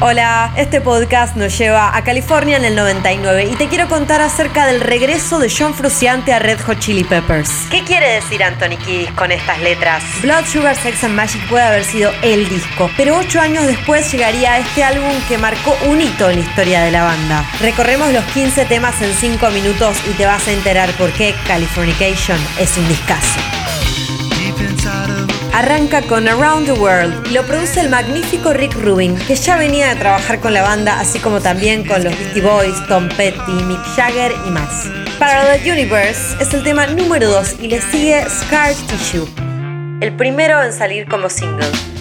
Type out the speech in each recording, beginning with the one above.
Hola, este podcast nos lleva a California en el 99 y te quiero contar acerca del regreso de John Frusciante a Red Hot Chili Peppers. ¿Qué quiere decir Anthony Kiddis con estas letras? Blood Sugar Sex and Magic puede haber sido el disco, pero ocho años después llegaría este álbum que marcó un hito en la historia de la banda. Recorremos los 15 temas en 5 minutos y te vas a enterar por qué Californication es un discazo. Arranca con Around the World y lo produce el magnífico Rick Rubin, que ya venía de trabajar con la banda, así como también con los Beastie Boys, Tom Petty, Mick Jagger y más. Parallel Universe es el tema número 2 y le sigue Scar Tissue, el primero en salir como single.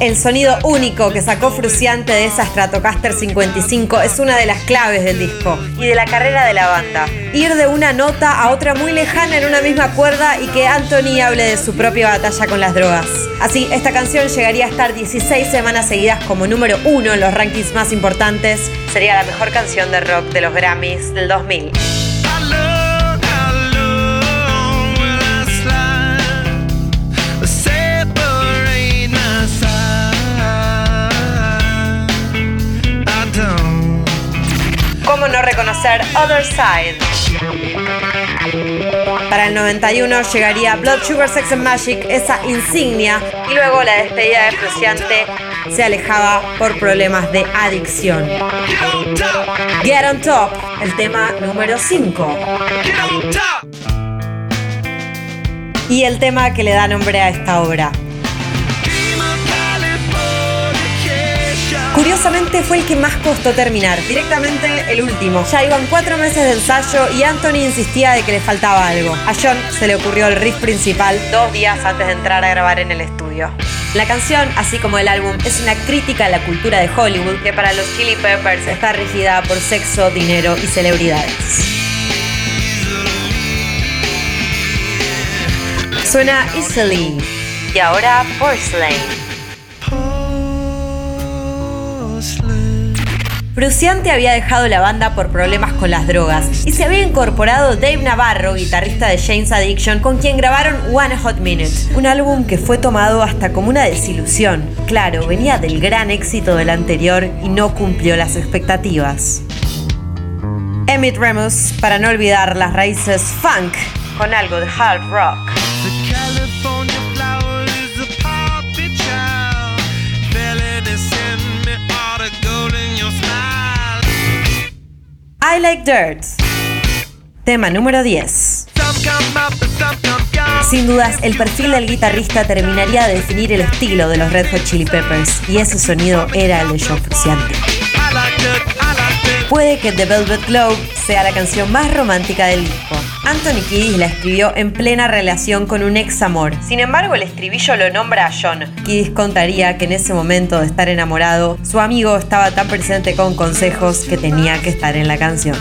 El sonido único que sacó Fruciante de esa Stratocaster 55 es una de las claves del disco y de la carrera de la banda. Ir de una nota a otra muy lejana en una misma cuerda y que Anthony hable de su propia batalla con las drogas. Así, esta canción llegaría a estar 16 semanas seguidas como número uno en los rankings más importantes. Sería la mejor canción de rock de los Grammys del 2000. ¿Cómo no reconocer Other Side? Para el 91 llegaría Blood Sugar Sex and Magic, esa insignia, y luego la despedida de Fruciante se alejaba por problemas de adicción. Get on Top, el tema número 5. Y el tema que le da nombre a esta obra. Curiosamente fue el que más costó terminar, directamente el último. Ya iban cuatro meses de ensayo y Anthony insistía de que le faltaba algo. A John se le ocurrió el riff principal dos días antes de entrar a grabar en el estudio. La canción, así como el álbum, es una crítica a la cultura de Hollywood que para los Chili Peppers está regida por sexo, dinero y celebridades. Suena Easily y ahora Porcelain. Fruciante había dejado la banda por problemas con las drogas y se había incorporado Dave Navarro, guitarrista de James Addiction, con quien grabaron One Hot Minute, un álbum que fue tomado hasta como una desilusión. Claro, venía del gran éxito del anterior y no cumplió las expectativas. Emmett Remus, para no olvidar las raíces funk, con algo de hard rock. I Like Dirt. Tema número 10. Sin dudas, el perfil del guitarrista terminaría de definir el estilo de los Red Hot Chili Peppers, y ese sonido era el de John Frusciante. Puede que The Velvet Globe sea la canción más romántica del disco. Anthony Kiddis la escribió en plena relación con un ex amor. Sin embargo, el estribillo lo nombra a John. Kiddis contaría que en ese momento de estar enamorado, su amigo estaba tan presente con consejos que tenía que estar en la canción.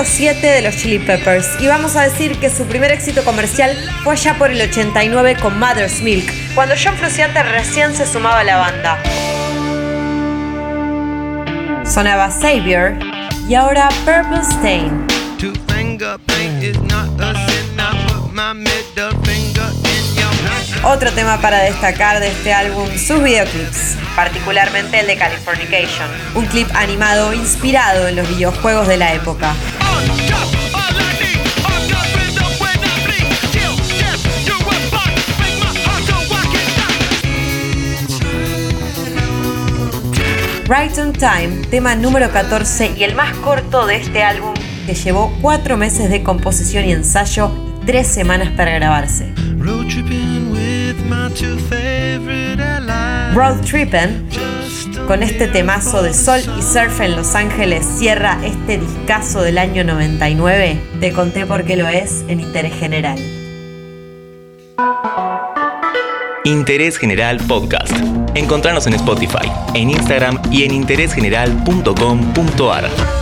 Número 7 de los Chili Peppers y vamos a decir que su primer éxito comercial fue allá por el 89 con Mother's Milk, cuando John Frusciante recién se sumaba a la banda. Sonaba Savior y ahora Purple Stain. Otro tema para destacar de este álbum, sus videoclips, particularmente el de Californication, un clip animado inspirado en los videojuegos de la época. Right on Time, tema número 14 y el más corto de este álbum, que llevó cuatro meses de composición y ensayo y tres semanas para grabarse. Road Trippin', con este temazo de sol y surf en Los Ángeles, cierra este discazo del año 99. Te conté por qué lo es en Interés General. Interés General Podcast. Encontrarnos en Spotify, en Instagram y en interésgeneral.com.ar.